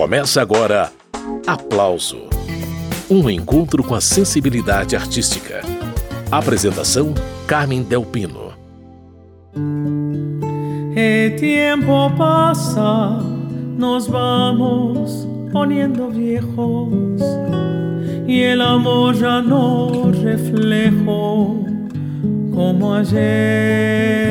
Começa agora Aplauso Um encontro com a sensibilidade artística. Apresentação Carmen Delpino. El tiempo pasa, nos vamos poniendo viejos y el amor ya no reflejo como ayer.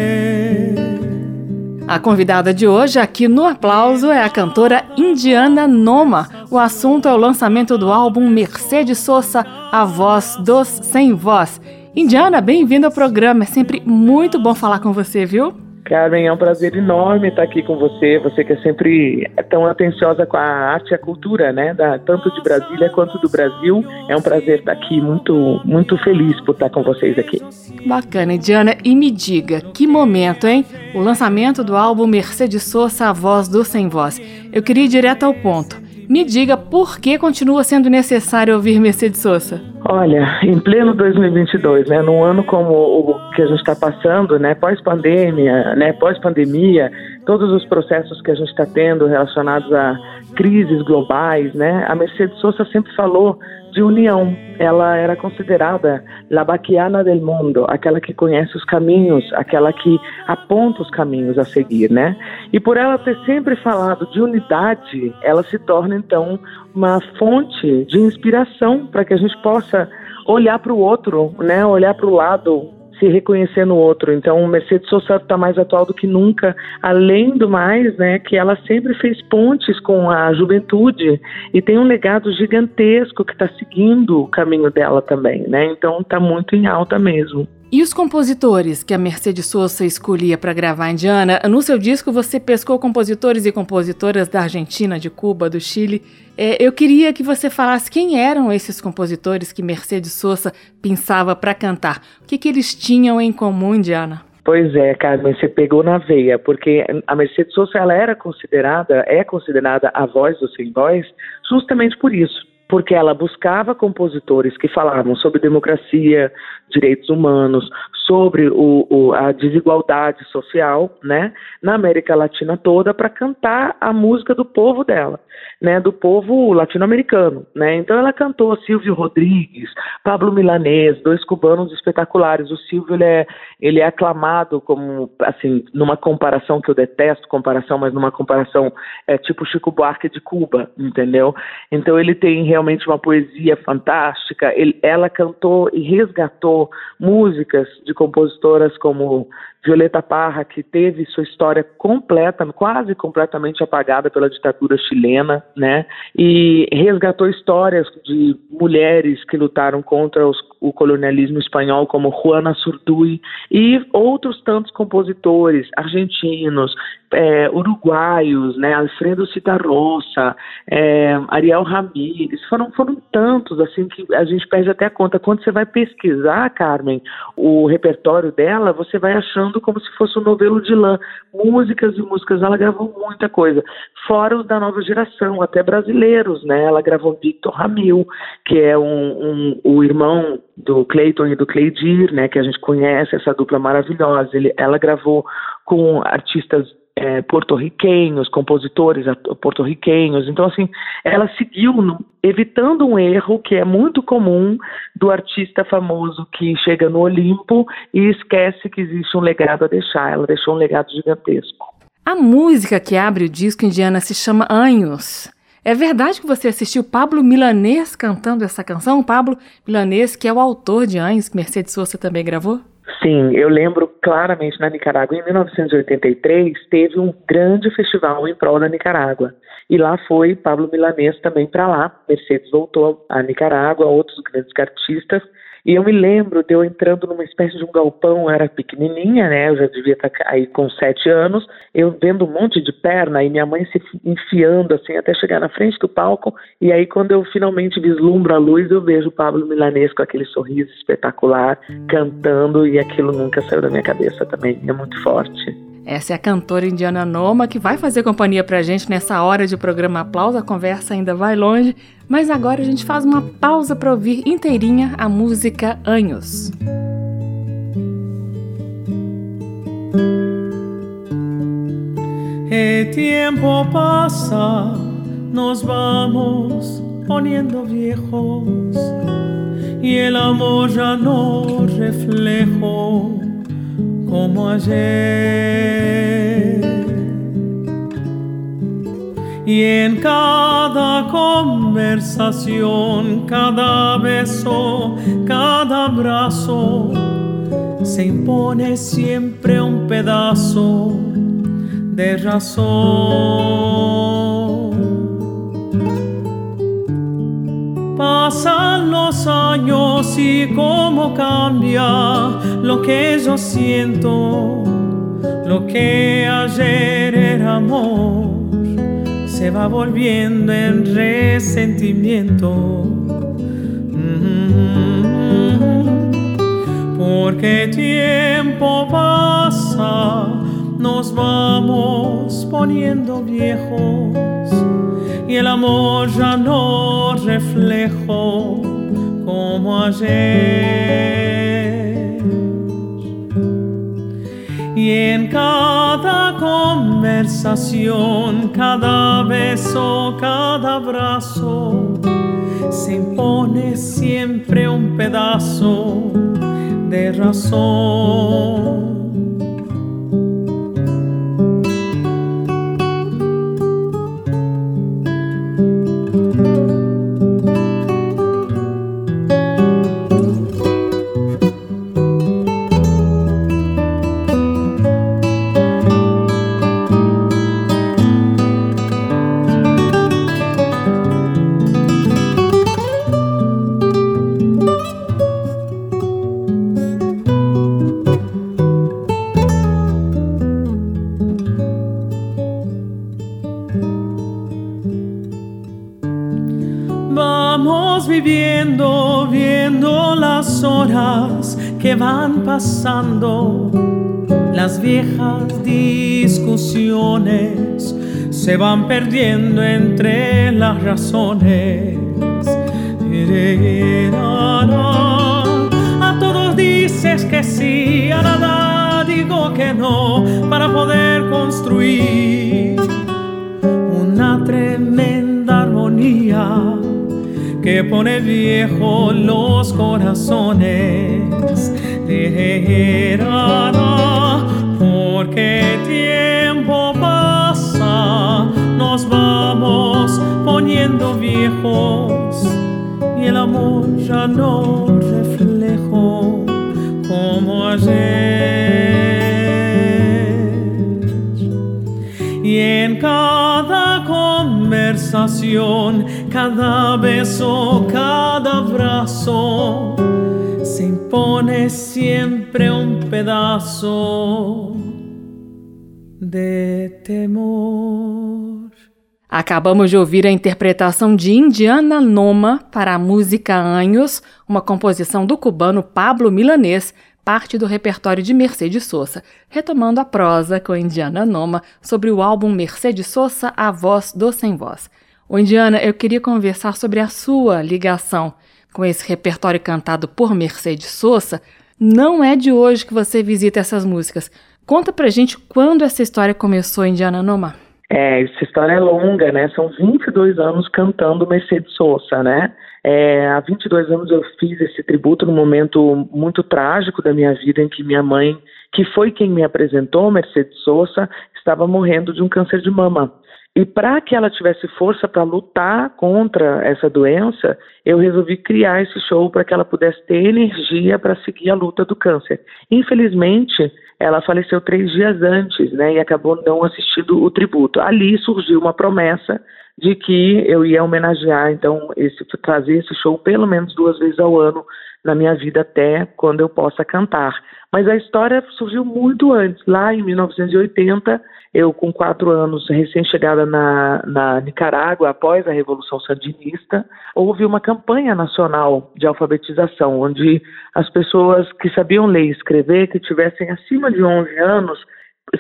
A convidada de hoje aqui no aplauso é a cantora Indiana Noma. O assunto é o lançamento do álbum Mercedes Sosa, A Voz dos Sem Voz. Indiana, bem-vinda ao programa. É sempre muito bom falar com você, viu? Carmen, é um prazer enorme estar aqui com você. Você que é sempre tão atenciosa com a arte e a cultura, né? Da, tanto de Brasília quanto do Brasil. É um prazer estar aqui. Muito, muito feliz por estar com vocês aqui. Bacana, Diana. E me diga, que momento, hein? O lançamento do álbum Mercedes Sosa, A Voz do Sem Voz. Eu queria ir direto ao ponto. Me diga por que continua sendo necessário ouvir Mercedes Sosa. Olha, em pleno 2022, né, num ano como o que a gente está passando, né, pós-pandemia, né, pós-pandemia, todos os processos que a gente está tendo relacionados a crises globais, né, a Mercedes Sosa sempre falou de união. Ela era considerada la baquiana del mundo, aquela que conhece os caminhos, aquela que aponta os caminhos a seguir, né? E por ela ter sempre falado de unidade, ela se torna então uma fonte de inspiração para que a gente possa olhar para o outro, né? Olhar para o lado se reconhecer no outro. Então, Mercedes Sosa está mais atual do que nunca. Além do mais, né, que ela sempre fez pontes com a juventude e tem um legado gigantesco que está seguindo o caminho dela também, né? Então, está muito em alta mesmo. E os compositores que a Mercedes Sosa escolhia para gravar Indiana? No seu disco você pescou compositores e compositoras da Argentina, de Cuba, do Chile. É, eu queria que você falasse quem eram esses compositores que Mercedes Sosa pensava para cantar. O que, que eles tinham em comum, Indiana? Pois é, Carmen, você pegou na veia, porque a Mercedes Sosa ela era considerada, é considerada a voz do sem voz, justamente por isso porque ela buscava compositores que falavam sobre democracia, direitos humanos, sobre o, o, a desigualdade social, né, na América Latina toda, para cantar a música do povo dela, né, do povo latino-americano, né. Então ela cantou Silvio Rodrigues, Pablo Milanês, dois cubanos espetaculares. O Silvio ele é, ele é aclamado como, assim, numa comparação que eu detesto comparação, mas numa comparação é tipo Chico Buarque de Cuba, entendeu? Então ele tem realmente uma poesia fantástica. Ele, ela cantou e resgatou músicas de compositoras como Violeta Parra, que teve sua história completa, quase completamente apagada pela ditadura chilena, né? E resgatou histórias de mulheres que lutaram contra os, o colonialismo espanhol, como Juana Surduy e outros tantos compositores argentinos, é, uruguaios, né? Alfredo Citarrosa, é, Ariel Ramírez, foram, foram tantos assim que a gente perde até a conta. Quando você vai pesquisar, Carmen, o repertório dela, você vai achando como se fosse um novelo de lã. Músicas e músicas, ela gravou muita coisa. Fora os da nova geração, até brasileiros, né? Ela gravou Victor Ramil, que é um, um, o irmão do Clayton e do Cleidir, né? Que a gente conhece, essa dupla maravilhosa. Ele, ela gravou com artistas é, porto-riquenhos, compositores porto-riquenhos. Então, assim, ela seguiu no, evitando um erro que é muito comum do artista famoso que chega no Olimpo e esquece que existe um legado a deixar. Ela deixou um legado gigantesco. A música que abre o disco indiana se chama Anhos. É verdade que você assistiu Pablo Milanês cantando essa canção? Pablo Milanês, que é o autor de Anhos, que Mercedes Sosa também gravou? Sim, eu lembro claramente na Nicarágua, em 1983, teve um grande festival em prol da Nicarágua. E lá foi Pablo Milanês também para lá. Mercedes voltou à Nicarágua, outros grandes artistas. E eu me lembro de eu entrando numa espécie de um galpão, era pequenininha, né? Eu já devia estar tá aí com sete anos, eu vendo um monte de perna e minha mãe se enfiando assim até chegar na frente do palco. E aí, quando eu finalmente vislumbro a luz, eu vejo o Pablo Milanês com aquele sorriso espetacular, cantando, e aquilo nunca saiu da minha cabeça também. É muito forte. Essa é a cantora indiana Noma que vai fazer companhia pra gente nessa hora de programa Aplauso. A conversa ainda vai longe, mas agora a gente faz uma pausa para ouvir inteirinha a música Anhos. El tiempo pasa, nos vamos poniendo viejos y el amor ya no reflejo como ayer. Y en cada conversación, cada beso, cada abrazo, se impone siempre un pedazo de razón. Pasan los años y cómo cambia lo que yo siento, lo que ayer era amor se va volviendo en resentimiento. Porque tiempo pasa, nos vamos poniendo viejos y el amor ya no reflejo como ayer. Y en cada conversación, cada beso, cada abrazo, se impone siempre un pedazo de razón. Las viejas discusiones se van perdiendo entre las razones. A todos dices que sí, a nada digo que no, para poder construir una tremenda armonía que pone viejo los corazones. Dejará porque tiempo pasa, nos vamos poniendo viejos y el amor ya no reflejo como ayer. Y en cada conversación, cada beso, cada abrazo, se impone siempre un pedazo de temor. Acabamos de ouvir a interpretação de Indiana Noma para a música Anhos, uma composição do cubano Pablo Milanês, parte do repertório de Mercedes Sosa, retomando a prosa com Indiana Noma sobre o álbum Mercedes Sosa, A Voz do Sem Voz. O Indiana, eu queria conversar sobre a sua ligação com esse repertório cantado por Mercedes Sosa. Não é de hoje que você visita essas músicas. Conta pra gente quando essa história começou, Indiana Noma. É, essa história é longa, né? São 22 anos cantando Mercedes Sosa, né? É, há 22 anos eu fiz esse tributo num momento muito trágico da minha vida, em que minha mãe, que foi quem me apresentou, Mercedes Sosa, estava morrendo de um câncer de mama. E para que ela tivesse força para lutar contra essa doença, eu resolvi criar esse show para que ela pudesse ter energia para seguir a luta do câncer. Infelizmente, ela faleceu três dias antes, né, e acabou não assistindo o tributo. Ali surgiu uma promessa de que eu ia homenagear, então, esse, trazer esse show pelo menos duas vezes ao ano na minha vida até quando eu possa cantar. Mas a história surgiu muito antes. Lá em 1980, eu com quatro anos, recém-chegada na, na Nicarágua, após a Revolução Sandinista, houve uma campanha nacional de alfabetização, onde as pessoas que sabiam ler e escrever, que tivessem acima de 11 anos,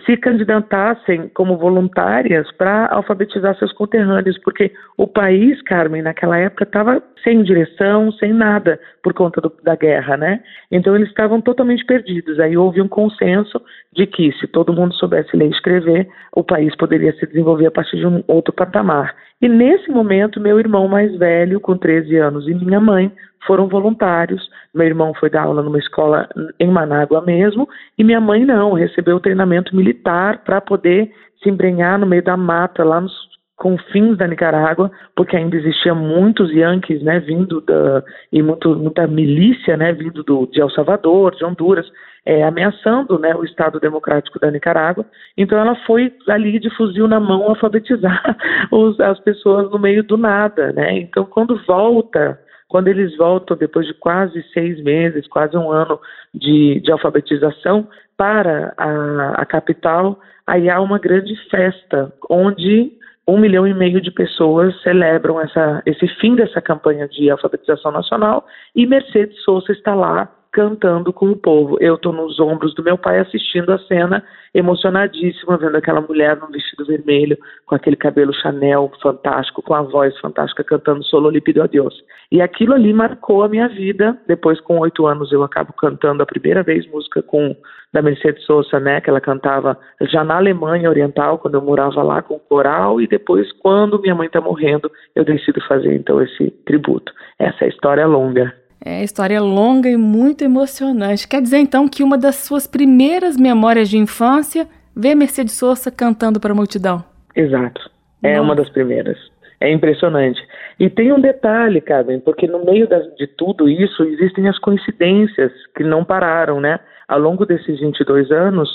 se candidatassem como voluntárias para alfabetizar seus conterrâneos, porque o país, Carmen, naquela época estava sem direção, sem nada por conta do, da guerra, né? Então eles estavam totalmente perdidos. Aí houve um consenso de que se todo mundo soubesse ler e escrever, o país poderia se desenvolver a partir de um outro patamar. E nesse momento, meu irmão mais velho, com 13 anos, e minha mãe foram voluntários. Meu irmão foi dar aula numa escola em Manágua mesmo, e minha mãe não, recebeu treinamento militar para poder se embrenhar no meio da mata, lá nos confins da Nicarágua, porque ainda existia muitos Yankees, né, vindo da e muito, muita milícia, né, vindo do, de El Salvador, de Honduras, é, ameaçando, né, o Estado Democrático da Nicarágua. Então ela foi ali de fuzil na mão alfabetizar os, as pessoas no meio do nada, né. Então quando volta quando eles voltam, depois de quase seis meses, quase um ano de, de alfabetização, para a, a capital, aí há uma grande festa, onde um milhão e meio de pessoas celebram essa, esse fim dessa campanha de alfabetização nacional e Mercedes Souza está lá cantando com o povo. Eu estou nos ombros do meu pai assistindo a cena, emocionadíssima, vendo aquela mulher num vestido vermelho, com aquele cabelo Chanel fantástico, com a voz fantástica, cantando Solo Lipido Adiós. E aquilo ali marcou a minha vida. Depois, com oito anos, eu acabo cantando a primeira vez música com da Mercedes Sosa, né, que ela cantava já na Alemanha Oriental, quando eu morava lá com o coral, e depois, quando minha mãe está morrendo, eu decido fazer então esse tributo. Essa é a história longa. É, história longa e muito emocionante. Quer dizer então que uma das suas primeiras memórias de infância vê Mercedes Sosa cantando para a multidão. Exato. É Nossa. uma das primeiras. É impressionante. E tem um detalhe, Carmen, porque no meio de tudo isso existem as coincidências que não pararam, né? Ao longo desses 22 anos,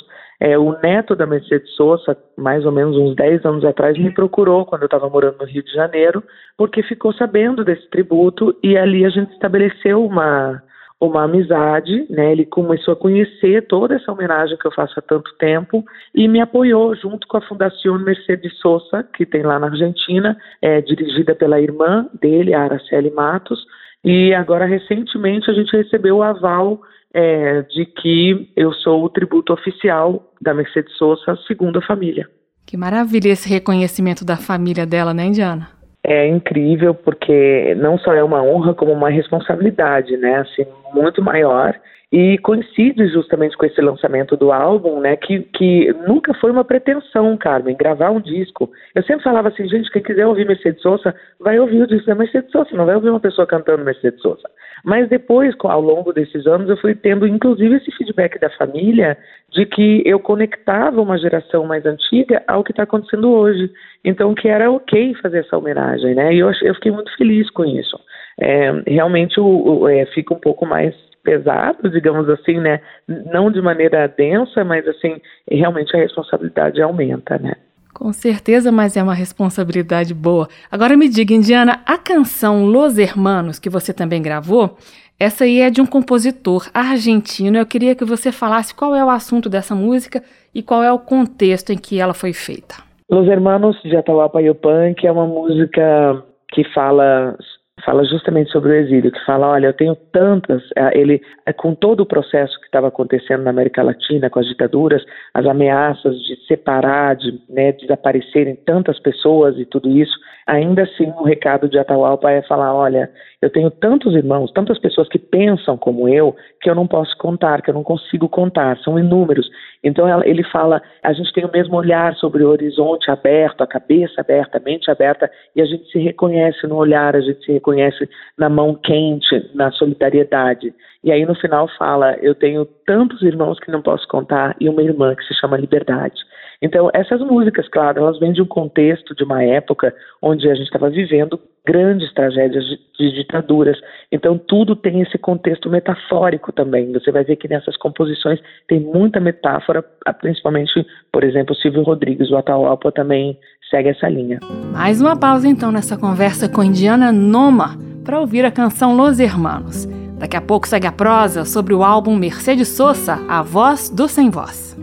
é, o neto da Mercedes Sosa, mais ou menos uns 10 anos atrás, me procurou quando eu estava morando no Rio de Janeiro, porque ficou sabendo desse tributo e ali a gente estabeleceu uma, uma amizade, né? Ele começou a conhecer toda essa homenagem que eu faço há tanto tempo e me apoiou junto com a Fundação Mercedes Sosa, que tem lá na Argentina, é dirigida pela irmã dele, Araceli Matos, e agora recentemente a gente recebeu o aval é, de que eu sou o tributo oficial da Mercedes Sosa, segundo a família. Que maravilha esse reconhecimento da família dela, né, Indiana? É incrível porque não só é uma honra como uma responsabilidade, né? Assim, muito maior e coincide justamente com esse lançamento do álbum, né, que, que nunca foi uma pretensão, Carmen, gravar um disco. Eu sempre falava assim, gente, quem quiser ouvir Mercedes Sosa, vai ouvir o disco da Mercedes Sosa, não vai ouvir uma pessoa cantando Mercedes Sosa. Mas depois, ao longo desses anos, eu fui tendo, inclusive, esse feedback da família de que eu conectava uma geração mais antiga ao que está acontecendo hoje. Então, que era ok fazer essa homenagem, né? E eu, eu fiquei muito feliz com isso. É, realmente, é, fica um pouco mais pesado, digamos assim, né? Não de maneira densa, mas assim, realmente a responsabilidade aumenta, né? Com certeza, mas é uma responsabilidade boa. Agora me diga, Indiana, a canção Los Hermanos, que você também gravou, essa aí é de um compositor argentino. Eu queria que você falasse qual é o assunto dessa música e qual é o contexto em que ela foi feita. Los Hermanos de Atahualpa Yupan, é uma música que fala fala justamente sobre o exílio, que fala, olha, eu tenho tantas, é, ele, é, com todo o processo que estava acontecendo na América Latina, com as ditaduras, as ameaças de separar, de né, desaparecerem tantas pessoas e tudo isso, ainda assim o recado de Atahualpa é falar, olha, eu tenho tantos irmãos, tantas pessoas que pensam como eu, que eu não posso contar, que eu não consigo contar, são inúmeros. Então ele fala, a gente tem o mesmo olhar sobre o horizonte aberto, a cabeça aberta, a mente aberta, e a gente se reconhece no olhar, a gente se reconhece na mão quente, na solidariedade. E aí no final fala, eu tenho tantos irmãos que não posso contar e uma irmã que se chama Liberdade. Então, essas músicas, claro, elas vêm de um contexto, de uma época onde a gente estava vivendo grandes tragédias de, de, ditaduras. Então, tudo tem esse contexto metafórico também. Você vai ver que nessas composições tem muita metáfora, principalmente, por exemplo, Silvio Rodrigues, o Atahualpa também segue essa linha. Mais uma pausa, então, nessa conversa com Indiana Noma, para ouvir a canção Los Hermanos. Daqui a pouco segue a prosa sobre o álbum Mercedes Sosa, A Voz do Sem Voz.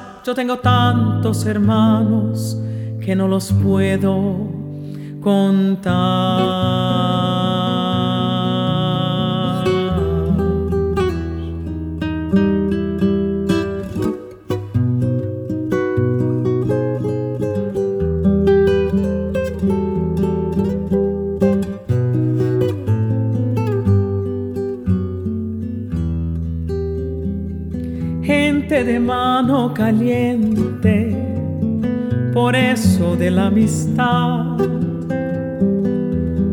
Yo tengo tantos hermanos que no los puedo contar.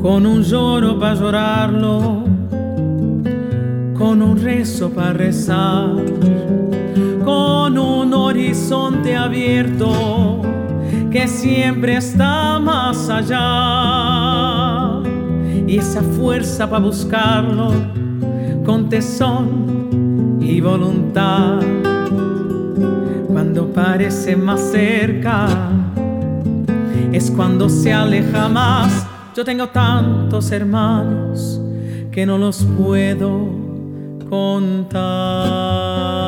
Con un lloro para llorarlo, con un rezo para rezar, con un horizonte abierto que siempre está más allá, y esa fuerza para buscarlo con tesón y voluntad. Cuando parece más cerca, es cuando se aleja más. Yo tengo tantos hermanos que no los puedo contar.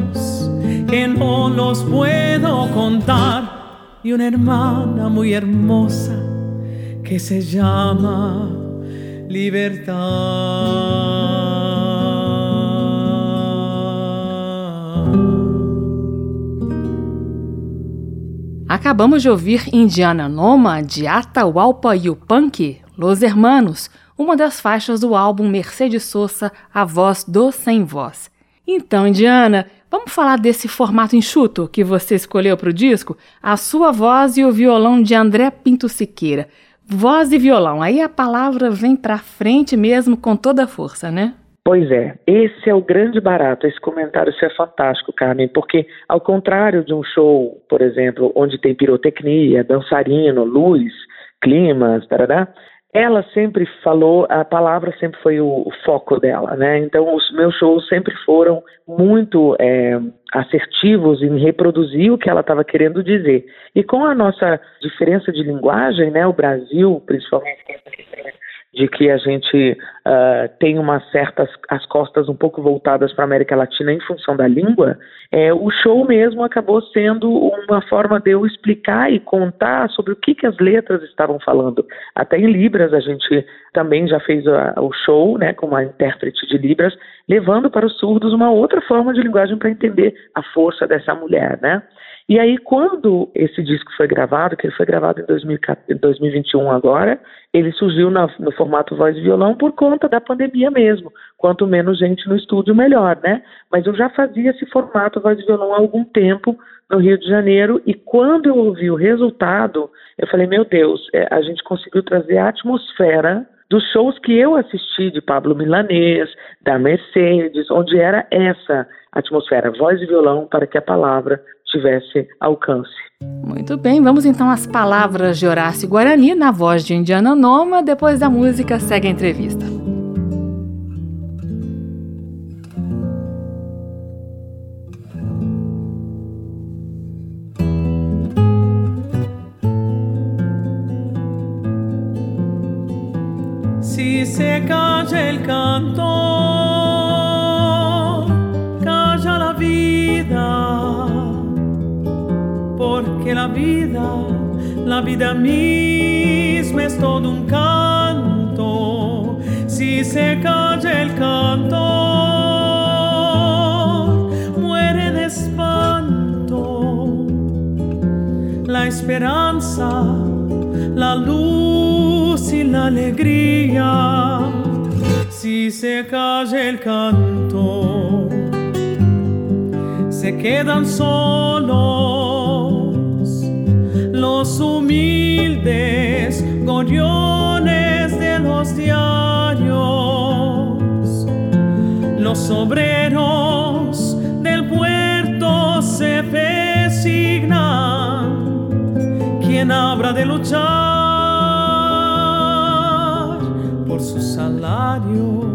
que no los puedo contar y una hermana muy hermosa que se llama libertad. Acabamos de ouvir Indiana Noma de Atahualpa Yupanqui, Los Hermanos, uma das faixas do álbum Mercedes Sosa, A Voz do Sem Voz. Então, Indiana, vamos falar desse formato enxuto que você escolheu para o disco? A sua voz e o violão de André Pinto Siqueira. Voz e violão, aí a palavra vem para frente mesmo com toda a força, né? Pois é, esse é o grande barato, esse comentário isso é fantástico, Carmen, porque ao contrário de um show, por exemplo, onde tem pirotecnia, dançarino, luz, climas, tarará, ela sempre falou, a palavra sempre foi o, o, foco dela, né? Então os meus shows sempre foram muito é, assertivos em reproduzir o que ela estava querendo dizer. E com a nossa diferença de linguagem, né? O Brasil, principalmente, de que a gente uh, tem uma certas as costas um pouco voltadas para a América Latina em função da língua, é, o show mesmo acabou sendo uma forma de eu explicar e contar sobre o que, que as letras estavam falando. Até em Libras a gente também já fez a, o show, né, com uma intérprete de Libras, levando para os surdos uma outra forma de linguagem para entender a força dessa mulher, né? E aí, quando esse disco foi gravado, que ele foi gravado em 2021 agora, ele surgiu no formato voz e violão por conta da pandemia mesmo. Quanto menos gente no estúdio, melhor, né? Mas eu já fazia esse formato voz e violão há algum tempo no Rio de Janeiro e quando eu ouvi o resultado, eu falei, meu Deus, é, a gente conseguiu trazer a atmosfera dos shows que eu assisti de Pablo Milanês, da Mercedes, onde era essa atmosfera, voz e violão, para que a palavra tivesse alcance. Muito bem, vamos então às palavras de Horácio Guarani na voz de Indiana Noma. Depois da música, segue a entrevista. Si se calla el canto, calla la vida. Que la vida, la vida misma es todo un canto. Si se calla el canto, muere de espanto. La esperanza, la luz y la alegría. Si se calla el canto, se quedan solos los humildes gorriones de los diarios, los obreros del puerto se resignan. ¿Quién habrá de luchar por su salario?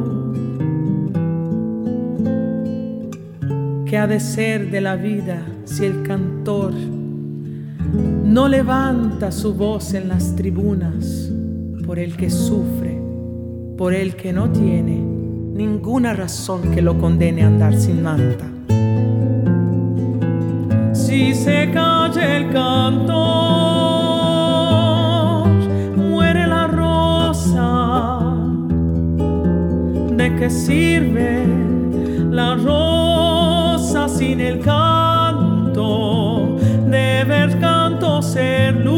¿Qué ha de ser de la vida si el cantor no levanta su voz en las tribunas por el que sufre, por el que no tiene ninguna razón que lo condene a andar sin manta? Si se calla el cantor, muere la rosa. ¿De qué sirve la rosa sin el canto? El canto ser luz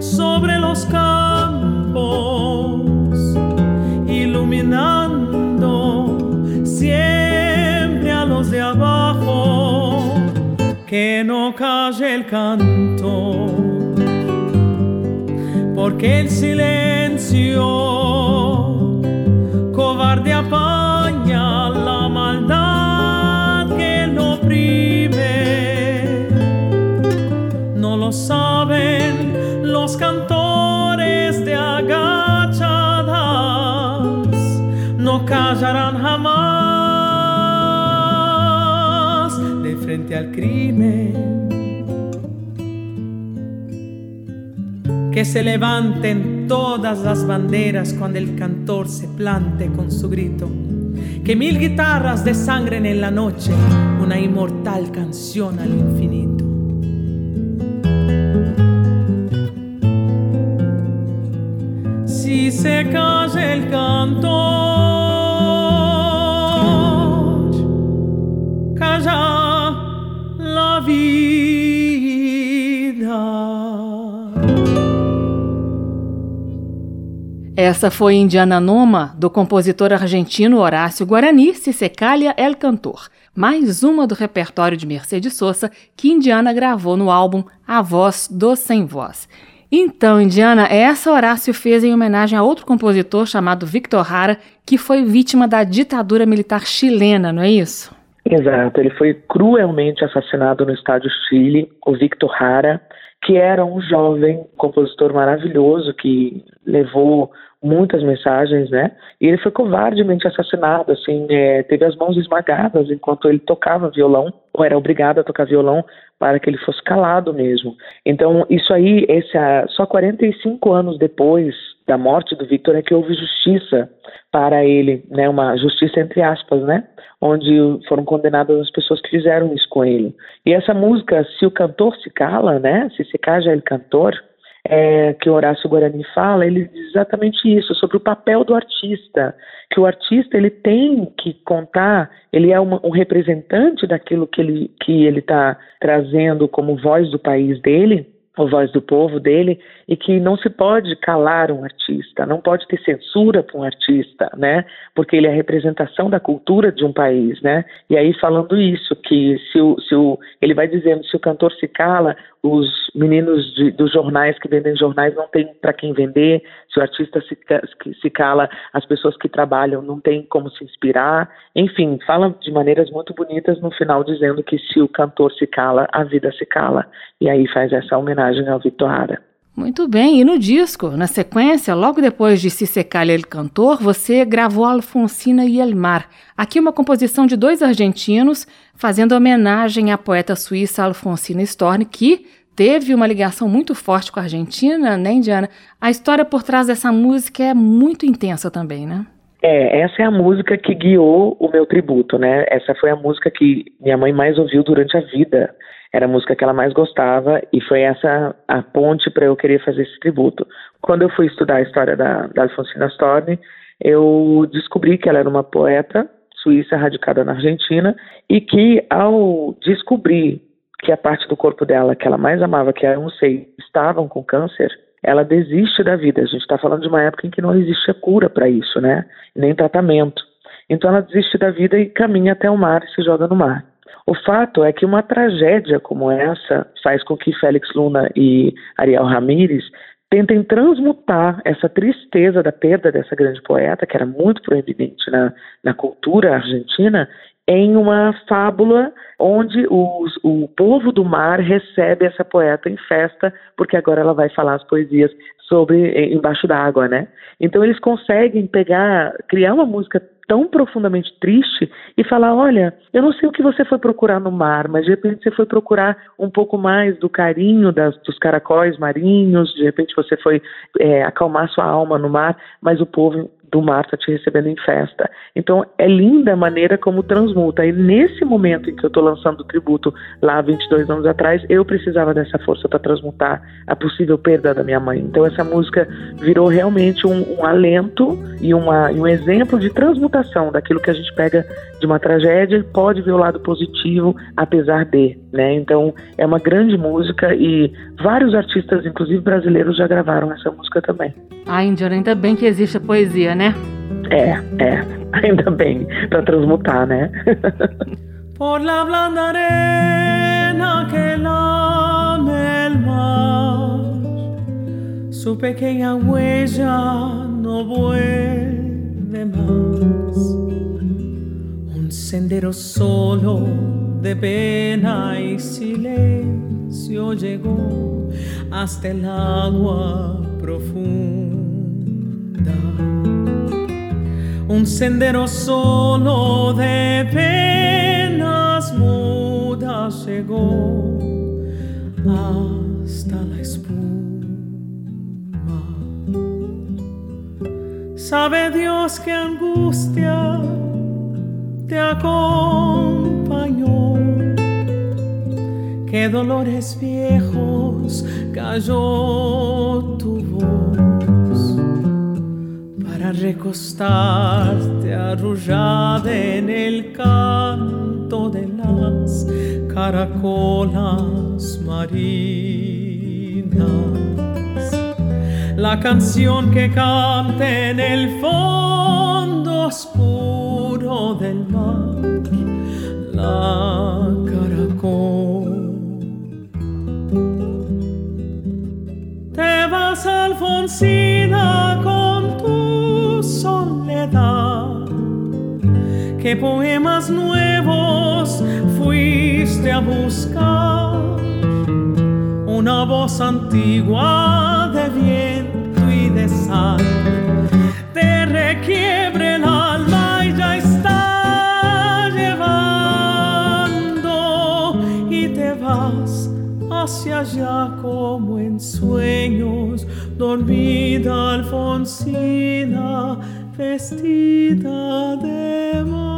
sobre los campos, iluminando siempre a los de abajo. Que no calle el canto porque el silencio saben los cantores de agachadas, no callarán jamás de frente al crimen. que se levanten todas las banderas cuando el cantor se plante con su grito. Que mil guitarras desangren en la noche una inmortal canción al infinito. Si se calla el cantor, calla la vida. Essa foi Indiana Noma, do compositor argentino Horácio Guarani, Se Secalha El Cantor, mais uma do repertório de Mercedes Sosa que Indiana gravou no álbum A Voz do Sem Voz. Então, Indiana, essa Horácio fez em homenagem a outro compositor chamado Victor Hara, que foi vítima da ditadura militar chilena, não é isso? Exato, ele foi cruelmente assassinado no estádio Chile, o Victor Hara, que era um jovem compositor maravilhoso que levou muitas mensagens, né? E ele foi covardemente assassinado, assim, é, teve as mãos esmagadas enquanto ele tocava violão, ou era obrigado a tocar violão para que ele fosse calado mesmo. Então, isso aí, esse, ah, só 45 anos depois da morte do Victor é que houve justiça para ele, né? Uma justiça entre aspas, né? Onde foram condenadas as pessoas que fizeram isso com ele. E essa música, Se o Cantor se Cala, né? Se se caja el cantor, é, que o Horácio Guarani fala, ele diz exatamente isso, sobre o papel do artista, que o artista ele tem que contar, ele é uma, um representante daquilo que ele que ele está trazendo como voz do país dele, a voz do povo dele, e que não se pode calar um artista, não pode ter censura para um artista, né? Porque ele é a representação da cultura de um país, né? E aí falando isso, que se o, se o ele vai dizendo se o cantor se cala, os meninos de, dos jornais que vendem jornais não tem para quem vender, se o artista se, se cala, as pessoas que trabalham não têm como se inspirar, enfim, fala de maneiras muito bonitas no final dizendo que se o cantor se cala, a vida se cala. E aí faz essa homenagem ao Victor Hara. Muito bem, e no disco, na sequência, logo depois de Se Secar El Cantor, você gravou Alfonsina e El Mar. Aqui uma composição de dois argentinos, fazendo homenagem à poeta suíça Alfonsina Storni, que teve uma ligação muito forte com a Argentina, né, Indiana? A história por trás dessa música é muito intensa também, né? É, essa é a música que guiou o meu tributo, né? Essa foi a música que minha mãe mais ouviu durante a vida. Era a música que ela mais gostava e foi essa a ponte para eu querer fazer esse tributo. Quando eu fui estudar a história da, da Alfonsina Storni, eu descobri que ela era uma poeta suíça radicada na Argentina e que ao descobrir que a parte do corpo dela que ela mais amava, que eram os seios, estavam com câncer, ela desiste da vida. A gente está falando de uma época em que não existia cura para isso, né? Nem tratamento. Então ela desiste da vida e caminha até o mar e se joga no mar. O fato é que uma tragédia como essa faz com que Félix Luna e Ariel Ramírez tentem transmutar essa tristeza da perda dessa grande poeta, que era muito proeminente na, na cultura argentina, em uma fábula onde os, o povo do mar recebe essa poeta em festa, porque agora ela vai falar as poesias sobre embaixo d'água, né? Então eles conseguem pegar, criar uma música tão profundamente triste e falar: olha, eu não sei o que você foi procurar no mar, mas de repente você foi procurar um pouco mais do carinho das, dos caracóis marinhos, de repente você foi é, acalmar sua alma no mar, mas o povo do mar está te recebendo em festa. Então é linda a maneira como transmuta. E nesse momento em que eu estou lançando o tributo, lá 22 anos atrás, eu precisava dessa força para transmutar a possível perda da minha mãe. Então essa música virou realmente um, um alento e, uma, um exemplo de transmutação daquilo que a gente pega de uma tragédia e pode ver o lado positivo apesar de, né? Então é uma grande música e vários artistas, inclusive brasileiros, já gravaram essa música também. Ah, Indiana, ainda bem que existe a poesia, né? É, é. Ainda bem, para transmutar, né? Por la blanda arena que lame el mar, su pequeña huella no vuelve más. Un sendero solo de pena y silencio llegó hasta el agua profunda. Un sendero solo de penas mudas llegó hasta la espuma. Sabe Dios que angustia te acompañó, qué dolores viejos cayó tu voz recostarte arrullada en el canto de las caracolas marinas. La canción que canta en el fondo oscuro del mar, la caracol. Te vas, Alfonsina, con soledad. ¿Qué poemas nuevos fuiste a buscar? Una voz antigua de viento y de sal te requiebre el alma y ya está llevando y te vas hacia allá como en sueños, dormida Alfonsina, vestida de mar.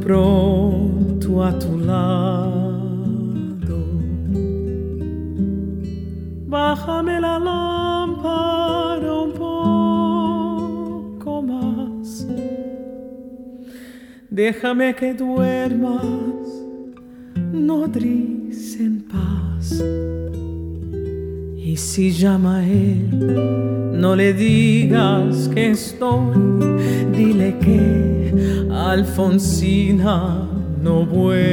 pronto a tu lado. Bájame la lámpara un poco más. Déjame que duermas, en si llama a él, no le digas que estoy, dile que Alfonsina no vuelve.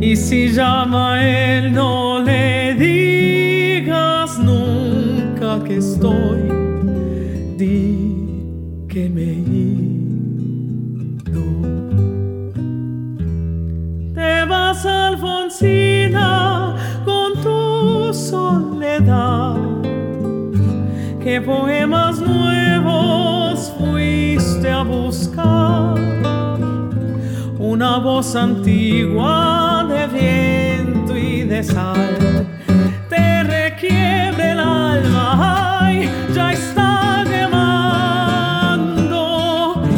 Y si llama a él, no le digas nunca que estoy, ¿Qué poemas nuevos fuiste a buscar? Una voz antigua de viento y de sal te requiere el alma. Ay, ya está quemando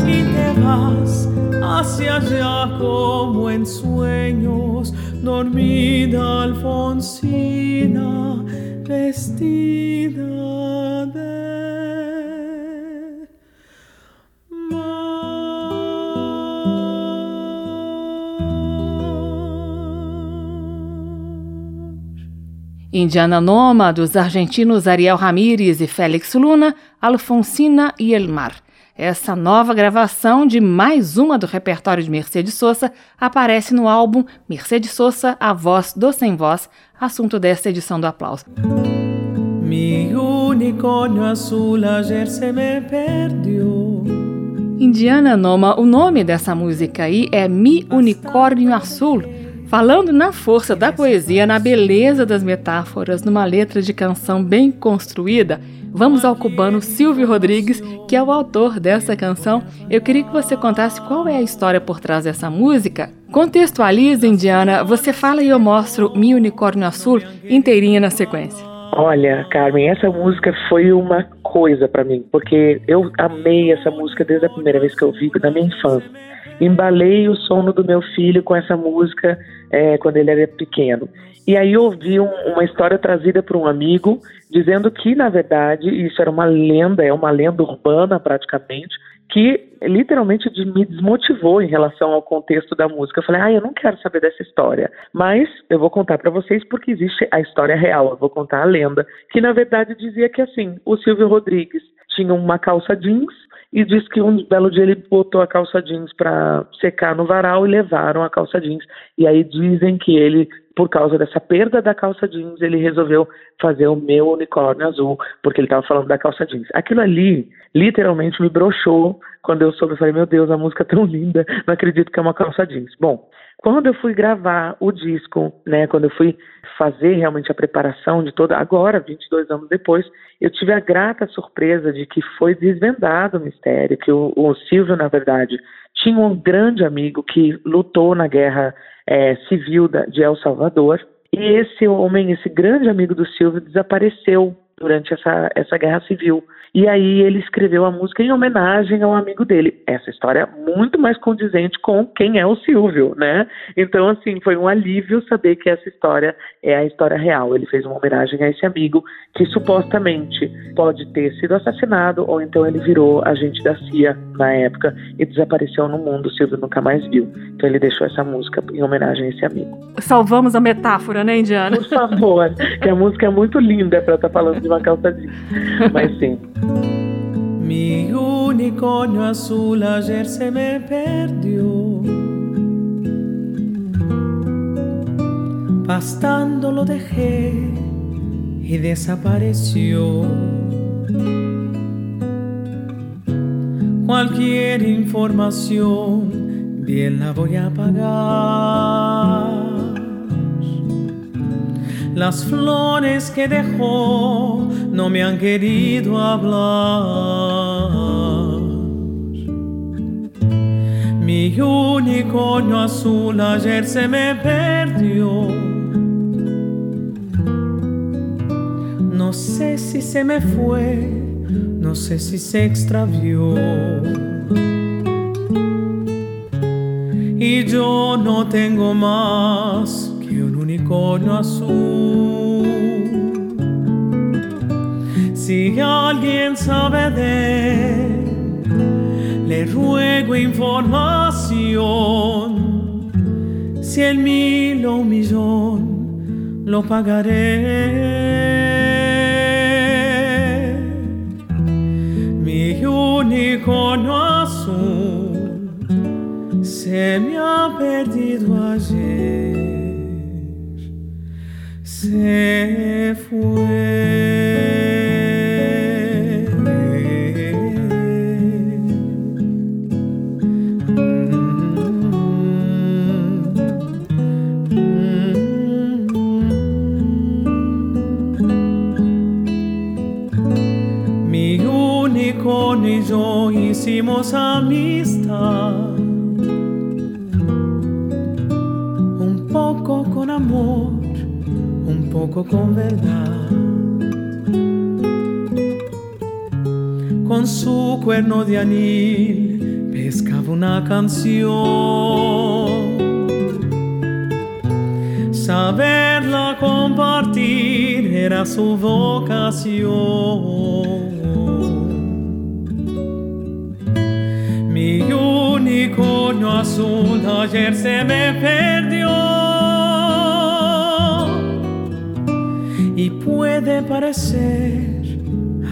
y te vas hacia allá como en sueños dormida Alfonsina, vestida Indiana Noma, dos argentinos Ariel Ramírez e Félix Luna, Alfonsina e Elmar. Essa nova gravação de mais uma do repertório de Mercedes Sosa aparece no álbum Mercedes Sosa, A Voz do Sem Voz, assunto desta edição do Aplauso. Mi unicórnio azul ayer se me. Indiana Noma, o nome dessa música aí é Mi Unicórnio Azul, falando na força da poesia, na beleza das metáforas, numa letra de canção bem construída Vamos ao cubano Silvio Rodrigues, que é o autor dessa canção. Eu queria que você contasse qual é a história por trás dessa música. Contextualiza, Indiana. Você fala e eu mostro Mi Unicórnio Azul inteirinha na sequência. Olha, Carmen, essa música foi uma coisa para mim, porque eu amei essa música desde a primeira vez que eu vi, na minha infância. Embalei o sono do meu filho com essa música é, quando ele era pequeno. E aí ouvi um, uma história trazida por um amigo dizendo que, na verdade, isso era uma lenda, é uma lenda urbana praticamente, que literalmente me desmotivou em relação ao contexto da música. Eu falei, ah, eu não quero saber dessa história, mas eu vou contar para vocês porque existe a história real, eu vou contar a lenda, que na verdade dizia que assim, o Silvio Rodrigues tinha uma calça jeans e disse que um belo dia ele botou a calça jeans para secar no varal e levaram a calça jeans. E aí dizem que ele, por causa dessa perda da calça jeans, ele resolveu fazer o meu unicórnio azul, porque ele estava falando da calça jeans. Aquilo ali literalmente me broxou quando eu soube. Eu falei, meu Deus, a música é tão linda, não acredito que é uma calça jeans. Bom, quando eu fui gravar o disco, né, quando eu fui fazer realmente a preparação de toda, agora, 22 anos depois, eu tive a grata surpresa de que foi desvendado o mistério, que o, o Silvio, na verdade, tinha um grande amigo que lutou na guerra é, civil de El Salvador, e esse homem, esse grande amigo do Silvio, desapareceu durante essa, essa guerra civil. E aí ele escreveu a música em homenagem ao amigo dele. Essa história é muito mais condizente com quem é o Silvio, né? Então, assim, foi um alívio saber que essa história é a história real. Ele fez uma homenagem a esse amigo que supostamente pode ter sido assassinado ou então ele virou agente da CIA na época e desapareceu no mundo. O Silvio nunca mais viu. Então ele deixou essa música em homenagem a esse amigo. Salvamos a metáfora, né, Indiana? Por favor, que a música é muito linda para estar tá falando de uma calça jeans. Mas sim. Mi unicornio azul ayer se me perdió. Pastando lo dejé y desapareció. Cualquier información bien la voy a pagar. Las flores que dejó no me han querido hablar. Mi unicornio azul ayer se me perdió. No sé si se me fue, no sé si se extravió. Y yo no tengo más unicornio azul. Si alguien sabe de él, le ruego información. Si el mil o un millón, lo pagaré. Mi unicornio azul se me ha perdido ayer. Se fue. y yo hicimos amistad. Un poco con amor, un poco con verdad. Con su cuerno de anil pescaba una canción. Saberla compartir era su vocación. unicornio azul ayer se me perdió. Puede parecer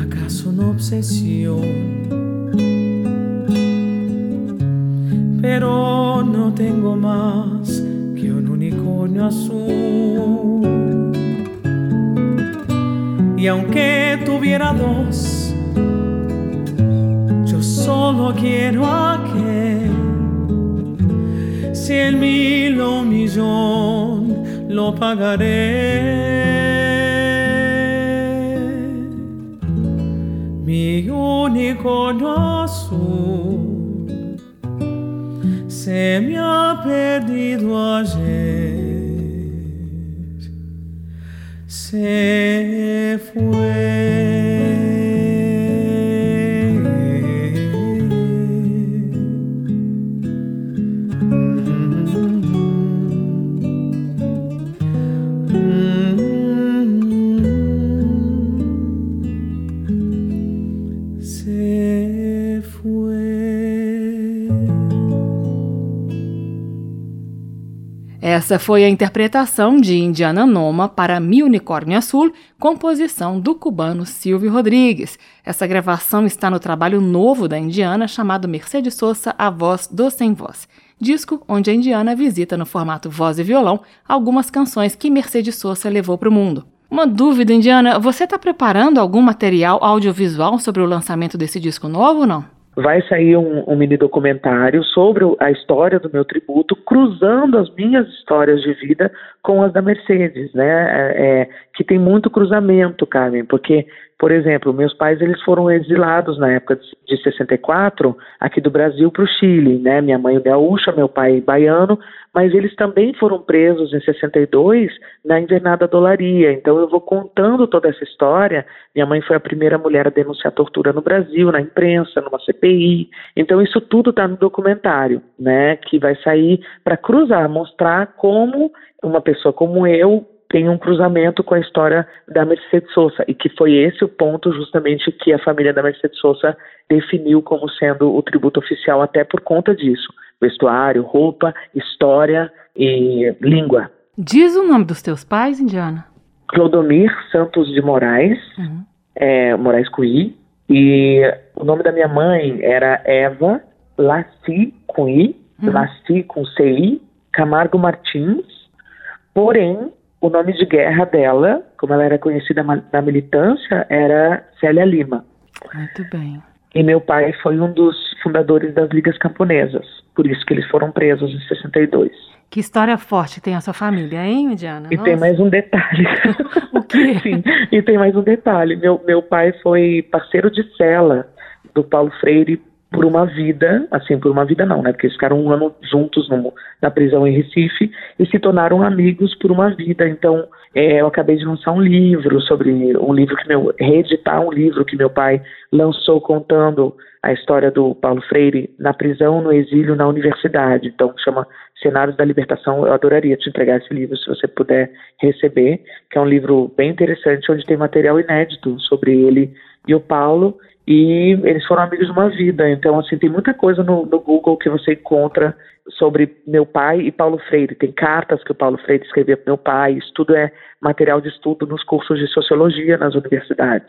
acaso una obsesión. Pero no tengo más que un unicornio azul. Y aunque tuviera dos, solo quiero aquel. Si el mil o millón lo pagaré. Mi unicornio azul se me ha perdido ayer. Se fue. Essa foi a interpretação de Indiana Noma para Mi Unicórnio Azul, composição do cubano Silvio Rodrigues. Essa gravação está no trabalho novo da Indiana chamado Mercedes Sosa, A Voz do Sem Voz, disco onde a Indiana visita no formato voz e violão algumas canções que Mercedes Sosa levou para o mundo. Uma dúvida, Indiana, você está preparando algum material audiovisual sobre o lançamento desse disco novo ou não? Vai sair um, um, mini documentário sobre a história do meu tributo, cruzando as minhas histórias de vida com as da Mercedes, né? É, é, que tem muito cruzamento, Carmen, porque por exemplo, meus pais eles foram exilados na época de 64 aqui do Brasil para o Chile, né? Minha mãe gaúcha, meu pai baiano, mas eles também foram presos em 62 na invernada dolaria. Então eu vou contando toda essa história. Minha mãe foi a primeira mulher a denunciar tortura no Brasil, na imprensa, numa CPI. Então isso tudo está no documentário, né? Que vai sair para cruzar, mostrar como uma pessoa como eu tem um cruzamento com a história da Mercedes Sosa e que foi esse o ponto justamente que a família da Mercedes Sosa definiu como sendo o tributo oficial até por conta disso, vestuário, roupa, história e língua. Diz o nome dos teus pais, Indiana. Clodomir Santos de Moraes, uhum. é, Moraes Cui, e o nome da minha mãe era Eva Lassi Cui, uhum. Lassi com CI, Camargo Martins, porém o nome de guerra dela, como ela era conhecida na militância, era Célia Lima. Muito bem. E meu pai foi um dos fundadores das Ligas Camponesas, por isso que eles foram presos em 62. Que história forte tem a sua família, hein, Diana? E Nossa. tem mais um detalhe. o quê? Sim, e tem mais um detalhe. Meu, meu pai foi parceiro de cela do Paulo Freire por uma vida, assim, por uma vida não, né? Porque eles ficaram um ano juntos no, na prisão em Recife e se tornaram amigos por uma vida. Então, é, eu acabei de lançar um livro sobre um livro que meu reeditar um livro que meu pai lançou contando a história do Paulo Freire na prisão, no exílio, na universidade. Então, chama Cenários da Libertação. Eu adoraria te entregar esse livro, se você puder receber, que é um livro bem interessante, onde tem material inédito sobre ele e o Paulo. E eles foram amigos de uma vida. Então, assim, tem muita coisa no, no Google que você encontra sobre meu pai e Paulo Freire. Tem cartas que o Paulo Freire escrevia para meu pai. Isso tudo é material de estudo nos cursos de sociologia nas universidades.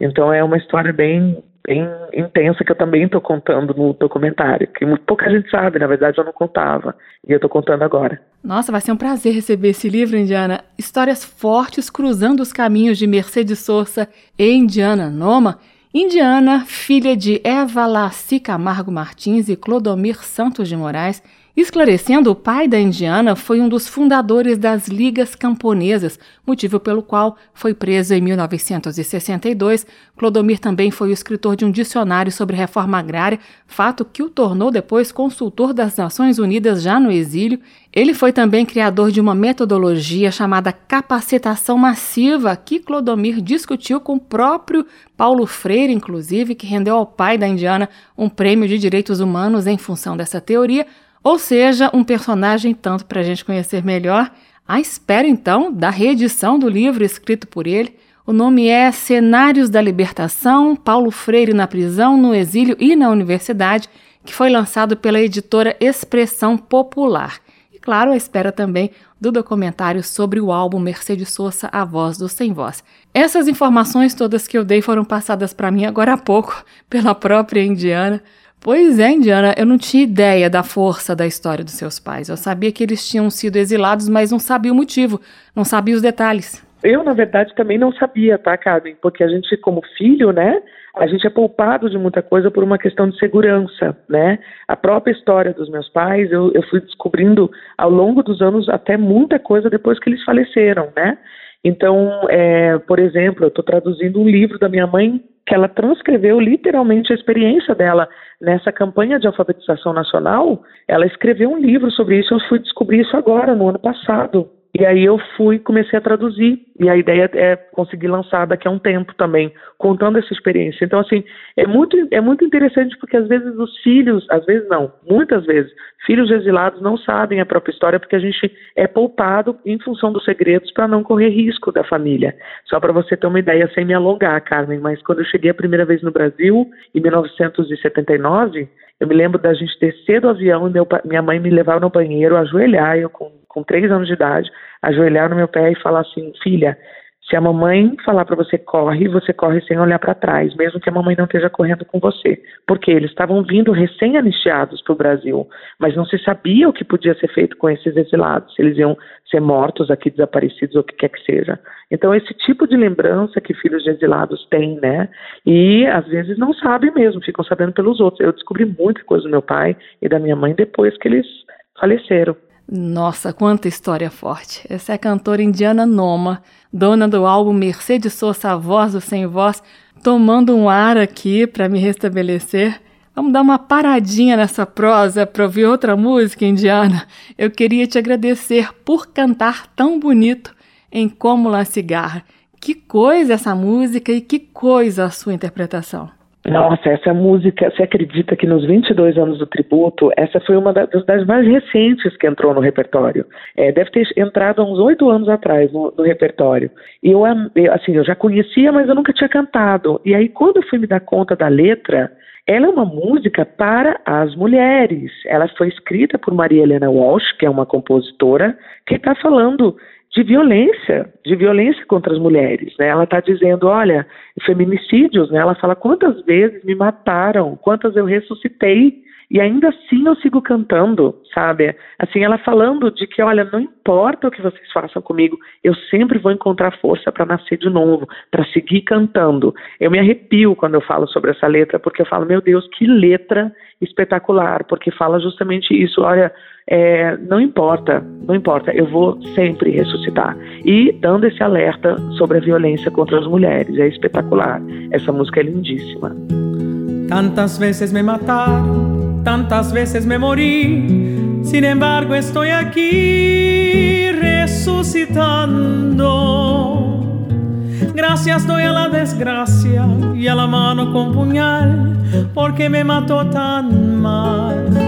Então, é uma história bem bem intensa que eu também estou contando no documentário, que pouca gente sabe, na verdade eu não contava, e eu estou contando agora. Nossa, vai ser um prazer receber esse livro, Indiana. Histórias fortes cruzando os caminhos de Mercedes Sosa e Indiana Noma. Indiana, filha de Eva Laci Camargo Martins e Clodomir Santos de Moraes, Esclarecendo, o pai da Indiana foi um dos fundadores das Ligas Camponesas, motivo pelo qual foi preso em 1962. Clodomir também foi o escritor de um dicionário sobre reforma agrária, fato que o tornou depois consultor das Nações Unidas já no exílio. Ele foi também criador de uma metodologia chamada capacitação massiva, que Clodomir discutiu com o próprio Paulo Freire, inclusive, que rendeu ao pai da Indiana um prêmio de direitos humanos em função dessa teoria. Ou seja, um personagem tanto para a gente conhecer melhor. À espera, então, da reedição do livro escrito por ele. O nome é Cenários da Libertação, Paulo Freire na prisão, no exílio e na universidade, que foi lançado pela editora Expressão Popular. E, claro, à espera também do documentário sobre o álbum Mercedes Sosa, A Voz do Sem Voz. Essas informações todas que eu dei foram passadas para mim agora há pouco pela própria Indiana. Pois é, Indiana, eu não tinha ideia da força da história dos seus pais. Eu sabia que eles tinham sido exilados, mas não sabia o motivo, não sabia os detalhes. Eu, na verdade, também não sabia, tá, Carmen? Porque a gente, como filho, né, a gente é poupado de muita coisa por uma questão de segurança, né? A própria história dos meus pais, eu, eu fui descobrindo ao longo dos anos até muita coisa depois que eles faleceram, né? Então, é, por exemplo, eu estou traduzindo um livro da minha mãe que ela transcreveu literalmente a experiência dela nessa campanha de alfabetização nacional. Ela escreveu um livro sobre isso. Eu fui descobrir isso agora, no ano passado. E aí eu fui comecei a traduzir. E a ideia é conseguir lançar daqui a um tempo também, contando essa experiência. Então, assim, é muito, é muito interessante porque às vezes os filhos, às vezes não, muitas vezes, filhos exilados não sabem a própria história porque a gente é poupado em função dos segredos para não correr risco da família. Só para você ter uma ideia, sem me alongar, Carmen, mas quando eu cheguei a primeira vez no Brasil, em 1979, eu me lembro da gente descer do avião e meu, minha mãe me levar no banheiro, ajoelhar, eu com, com três anos de idade, ajoelhar no meu pé e falar assim, filha, se a mamãe falar para você corre, você corre sem olhar para trás, mesmo que a mamãe não esteja correndo com você. Porque eles estavam vindo recém-anistiados para o Brasil, mas não se sabia o que podia ser feito com esses exilados, se eles iam ser mortos aqui, desaparecidos ou o que quer que seja. Então, esse tipo de lembrança que filhos de exilados têm, né? E às vezes não sabem mesmo, ficam sabendo pelos outros. Eu descobri muita coisa do meu pai e da minha mãe depois que eles faleceram. Nossa, quanta história forte. Essa é a cantora indiana Noma, dona do álbum Mercedes Sosa, a voz do sem voz, tomando um ar aqui para me restabelecer. Vamos dar uma paradinha nessa prosa para ouvir outra música indiana. Eu queria te agradecer por cantar tão bonito em Como La Cigarra. Que coisa essa música e que coisa a sua interpretação. Nossa, essa música, você acredita que nos 22 anos do tributo, essa foi uma das, das mais recentes que entrou no repertório. É, deve ter entrado há uns oito anos atrás no, no repertório. E eu, assim, eu já conhecia, mas eu nunca tinha cantado. E aí, quando eu fui me dar conta da letra, ela é uma música para as mulheres. Ela foi escrita por Maria Helena Walsh, que é uma compositora, que está falando de violência, de violência contra as mulheres. Né? Ela está dizendo, olha, feminicídios, né? ela fala quantas vezes me mataram, quantas eu ressuscitei e ainda assim eu sigo cantando, sabe? Assim, ela falando de que, olha, não importa o que vocês façam comigo, eu sempre vou encontrar força para nascer de novo, para seguir cantando. Eu me arrepio quando eu falo sobre essa letra, porque eu falo, meu Deus, que letra espetacular, porque fala justamente isso, olha, é, não importa, não importa, eu vou sempre ressuscitar. E dando esse alerta sobre a violência contra as mulheres, é espetacular. Essa música é lindíssima. Tantas veces me mataron, tantas veces me morí, sin embargo estoy aquí resucitando. Gracias doy a la desgracia y a la mano con puñal, porque me mató tan mal.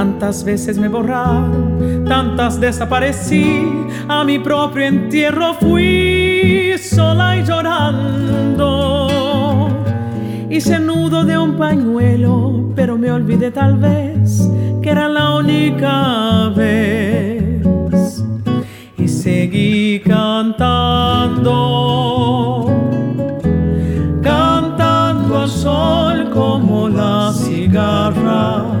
Tantas veces me borraron, tantas desaparecí, a mi propio entierro fui sola y llorando Hice nudo de un pañuelo, pero me olvidé tal vez que era la única vez. Y seguí cantando, cantando al sol como la cigarra.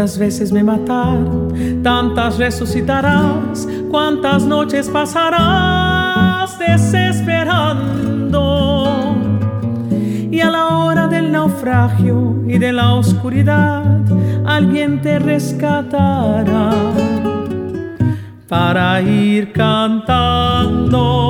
Tantas veces me mataron, tantas resucitarás, cuántas noches pasarás desesperando. Y a la hora del naufragio y de la oscuridad, alguien te rescatará para ir cantando,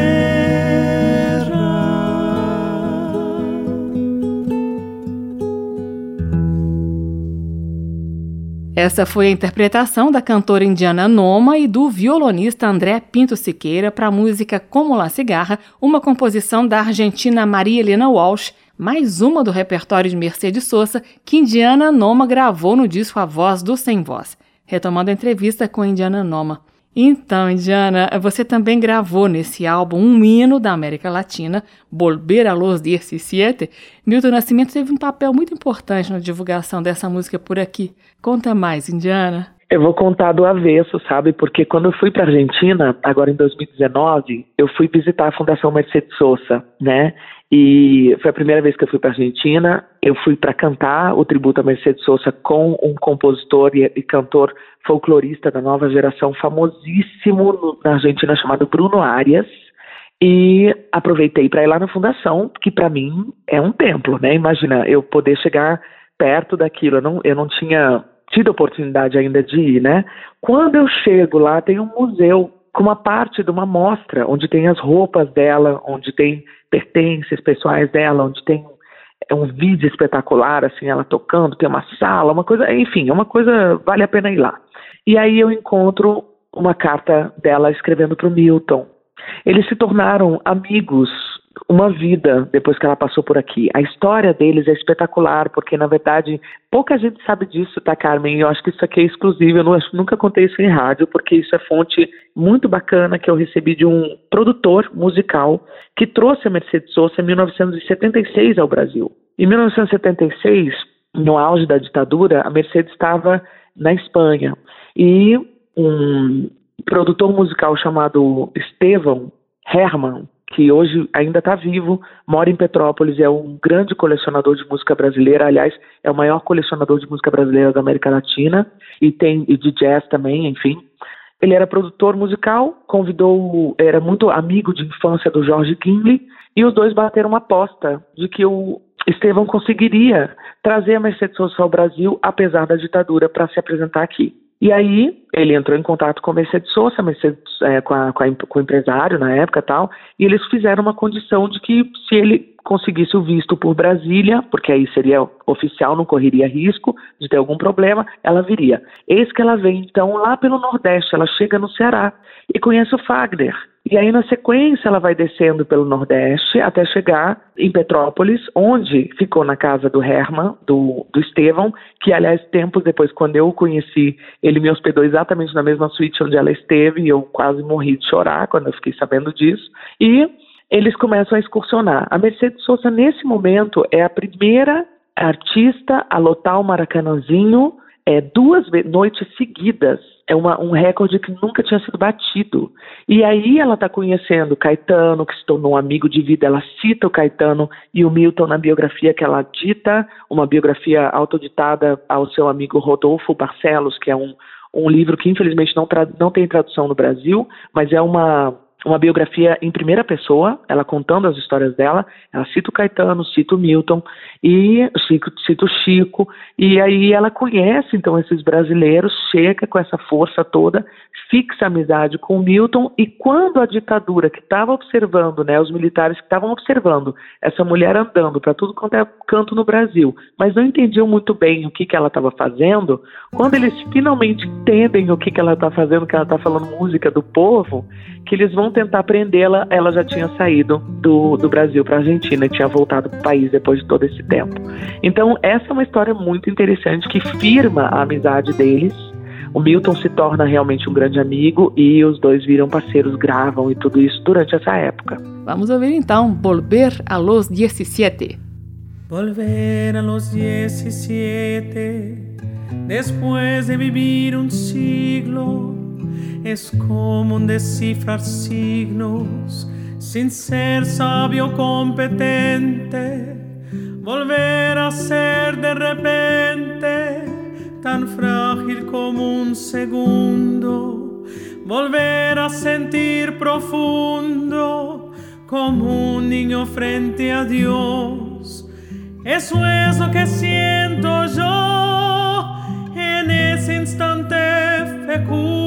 Essa foi a interpretação da cantora indiana Noma e do violonista André Pinto Siqueira para a música Como La Cigarra, uma composição da argentina Maria Helena Walsh, mais uma do repertório de Mercedes Sosa que Indiana Noma gravou no disco A Voz do Sem Voz. Retomando a entrevista com Indiana Noma. Então, Indiana, você também gravou nesse álbum um hino da América Latina, Volver a los 17. Milton Nascimento teve um papel muito importante na divulgação dessa música por aqui. Conta mais, Indiana. Eu vou contar do avesso, sabe? Porque quando eu fui para Argentina, agora em 2019, eu fui visitar a Fundação Mercedes Sosa, né? E foi a primeira vez que eu fui para Argentina. Eu fui para cantar o tributo a Mercedes Sosa com um compositor e, e cantor folclorista da nova geração, famosíssimo na Argentina, chamado Bruno Arias. E aproveitei para ir lá na fundação, que para mim é um templo, né? Imagina eu poder chegar perto daquilo. Eu não, eu não tinha tido oportunidade ainda de ir, né? Quando eu chego lá, tem um museu com uma parte de uma mostra, onde tem as roupas dela, onde tem pertences pessoais dela, onde tem é um vídeo espetacular, assim, ela tocando, tem uma sala, uma coisa, enfim, é uma coisa, vale a pena ir lá. E aí eu encontro uma carta dela escrevendo para o Milton. Eles se tornaram amigos uma vida depois que ela passou por aqui. A história deles é espetacular, porque na verdade pouca gente sabe disso, tá, Carmen? Eu acho que isso aqui é exclusivo, eu não, nunca contei isso em rádio, porque isso é fonte muito bacana que eu recebi de um produtor musical que trouxe a Mercedes Sosa em 1976 ao Brasil. Em 1976, no auge da ditadura, a Mercedes estava na Espanha e um produtor musical chamado Estevão Herman que hoje ainda está vivo, mora em Petrópolis, é um grande colecionador de música brasileira, aliás, é o maior colecionador de música brasileira da América Latina e tem e de jazz também, enfim. Ele era produtor musical, convidou, era muito amigo de infância do Jorge Kinley e os dois bateram uma aposta de que o Estevão conseguiria trazer a Mercedes Sosa ao Brasil, apesar da ditadura, para se apresentar aqui. E aí ele entrou em contato com a Mercedes Sosa, Mercedes, é, com, a, com, a, com, o empresário na época tal, e eles fizeram uma condição de que se ele conseguisse o visto por Brasília, porque aí seria oficial, não correria risco de ter algum problema, ela viria. Eis que ela vem então lá pelo Nordeste, ela chega no Ceará e conhece o Fagner. E aí, na sequência, ela vai descendo pelo Nordeste até chegar em Petrópolis, onde ficou na casa do Herman, do, do Estevão, que, aliás, tempos depois, quando eu o conheci, ele me hospedou exatamente na mesma suíte onde ela esteve, e eu quase morri de chorar quando eu fiquei sabendo disso. E eles começam a excursionar. A Mercedes Sosa, nesse momento, é a primeira artista a lotar o Maracanãzinho é, duas noites seguidas. É uma, um recorde que nunca tinha sido batido. E aí ela está conhecendo Caetano, que se tornou um amigo de vida. Ela cita o Caetano e o Milton na biografia que ela dita, uma biografia autoditada ao seu amigo Rodolfo Barcelos, que é um, um livro que infelizmente não, não tem tradução no Brasil, mas é uma uma biografia em primeira pessoa, ela contando as histórias dela, ela cita o Caetano, cita o Milton e cita o Chico, e aí ela conhece então esses brasileiros, chega com essa força toda, fixa amizade com o Milton e quando a ditadura que estava observando, né, os militares que estavam observando essa mulher andando para tudo quanto é canto no Brasil, mas não entendiam muito bem o que que ela estava fazendo, quando eles finalmente entendem o que que ela está fazendo, que ela está falando música do povo, que eles vão tentar prendê-la, ela já tinha saído do, do Brasil para a Argentina, tinha voltado para o país depois de todo esse tempo. Então, essa é uma história muito interessante que firma a amizade deles. O Milton se torna realmente um grande amigo e os dois viram parceiros, gravam e tudo isso durante essa época. Vamos ouvir então Volver a los 17. Volver a los 17 Después de vivir un siglo es como un descifrar signos sin ser sabio competente, volver a ser de repente tan frágil como un segundo, volver a sentir profundo como un niño frente a Dios. Eso es lo que siento yo ese instante fecundo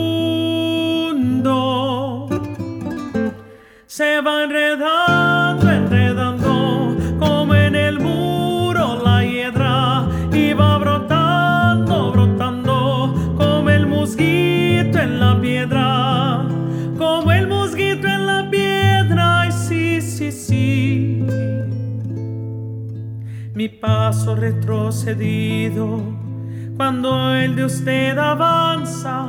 se va enredando, enredando, como en el muro la hiedra, y va brotando, brotando, como el mosquito en la piedra, como el mosquito en la piedra, y sí, sí, sí. Mi paso retrocedido, cuando el de usted avanza,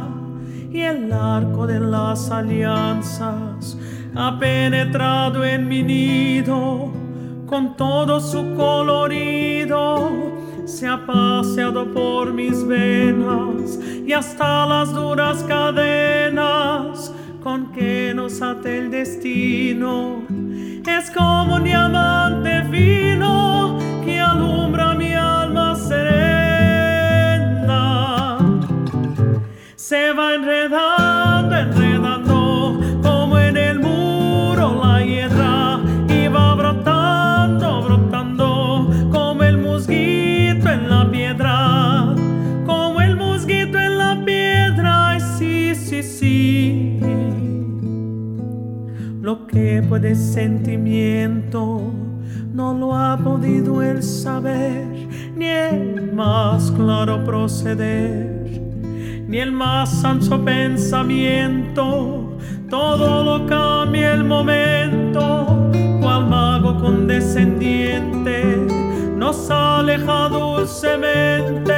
y el arco de las alianzas ha penetrado en mi nido con todo su colorido. Se ha paseado por mis venas y hasta las duras cadenas con que nos ate el destino. Es como un diamante fino que alumbra mi alma serena. Se va enredando, enredando, como en el muro la hiedra, y va brotando, brotando, como el musguito en la piedra, como el musguito en la piedra, sí, sí, sí. Lo que puede sentimiento no lo ha podido el saber, ni el más claro proceder ni el más ancho pensamiento, todo lo cambia el momento al mago condescendiente nos aleja dulcemente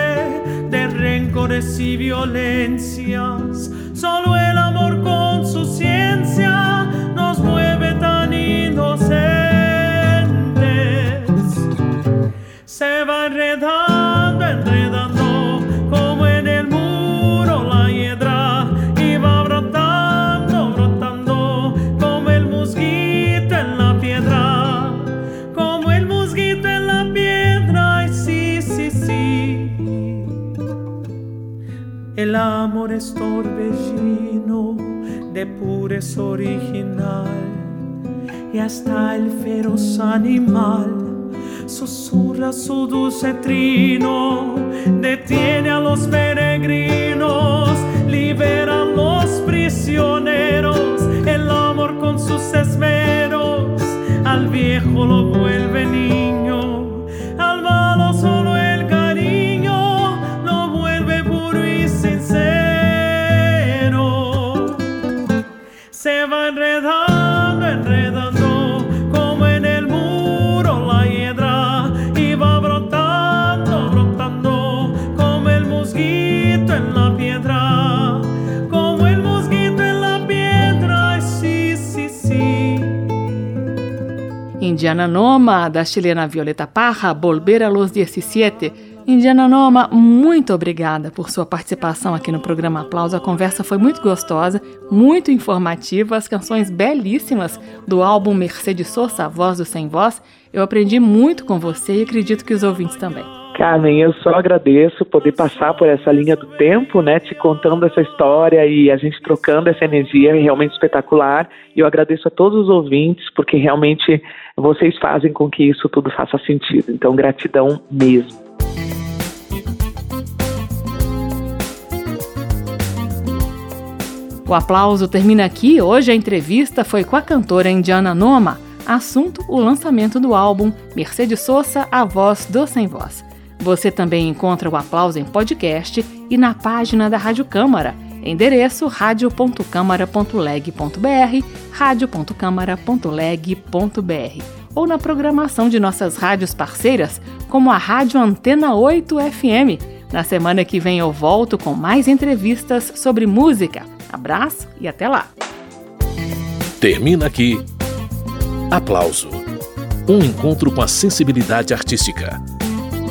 de rencores y violencias. Solo el amor con su ciencia nos mueve tan inocentes. Se va enredando, El amor es torbellino de pureza original y hasta el feroz animal susurra su dulce trino, detiene a los peregrinos, libera a los prisioneros, el amor con sus esmeros al viejo lo vuelve niño, Indiana Noma, da chilena Violeta Parra, Volver a los 17, Indiana Noma, muito obrigada por sua participação aqui no programa Aplauso. A conversa foi muito gostosa, muito informativa, as canções belíssimas do álbum Mercedes Sosa, Voz do Sem Voz. Eu aprendi muito com você e acredito que os ouvintes também. Carmen, eu só agradeço poder passar por essa linha do tempo, né, te contando essa história e a gente trocando essa energia é realmente espetacular. E eu agradeço a todos os ouvintes, porque realmente vocês fazem com que isso tudo faça sentido. Então, gratidão mesmo. O aplauso termina aqui. Hoje a entrevista foi com a cantora indiana Noma. Assunto: o lançamento do álbum Mercedes Sosa, A Voz do Sem Voz. Você também encontra o aplauso em podcast e na página da Rádio Câmara. Endereço radio.câmara.leg.br, radio.câmara.leg.br ou na programação de nossas rádios parceiras, como a Rádio Antena 8 FM. Na semana que vem eu volto com mais entrevistas sobre música. Abraço e até lá. Termina aqui. Aplauso. Um encontro com a sensibilidade artística.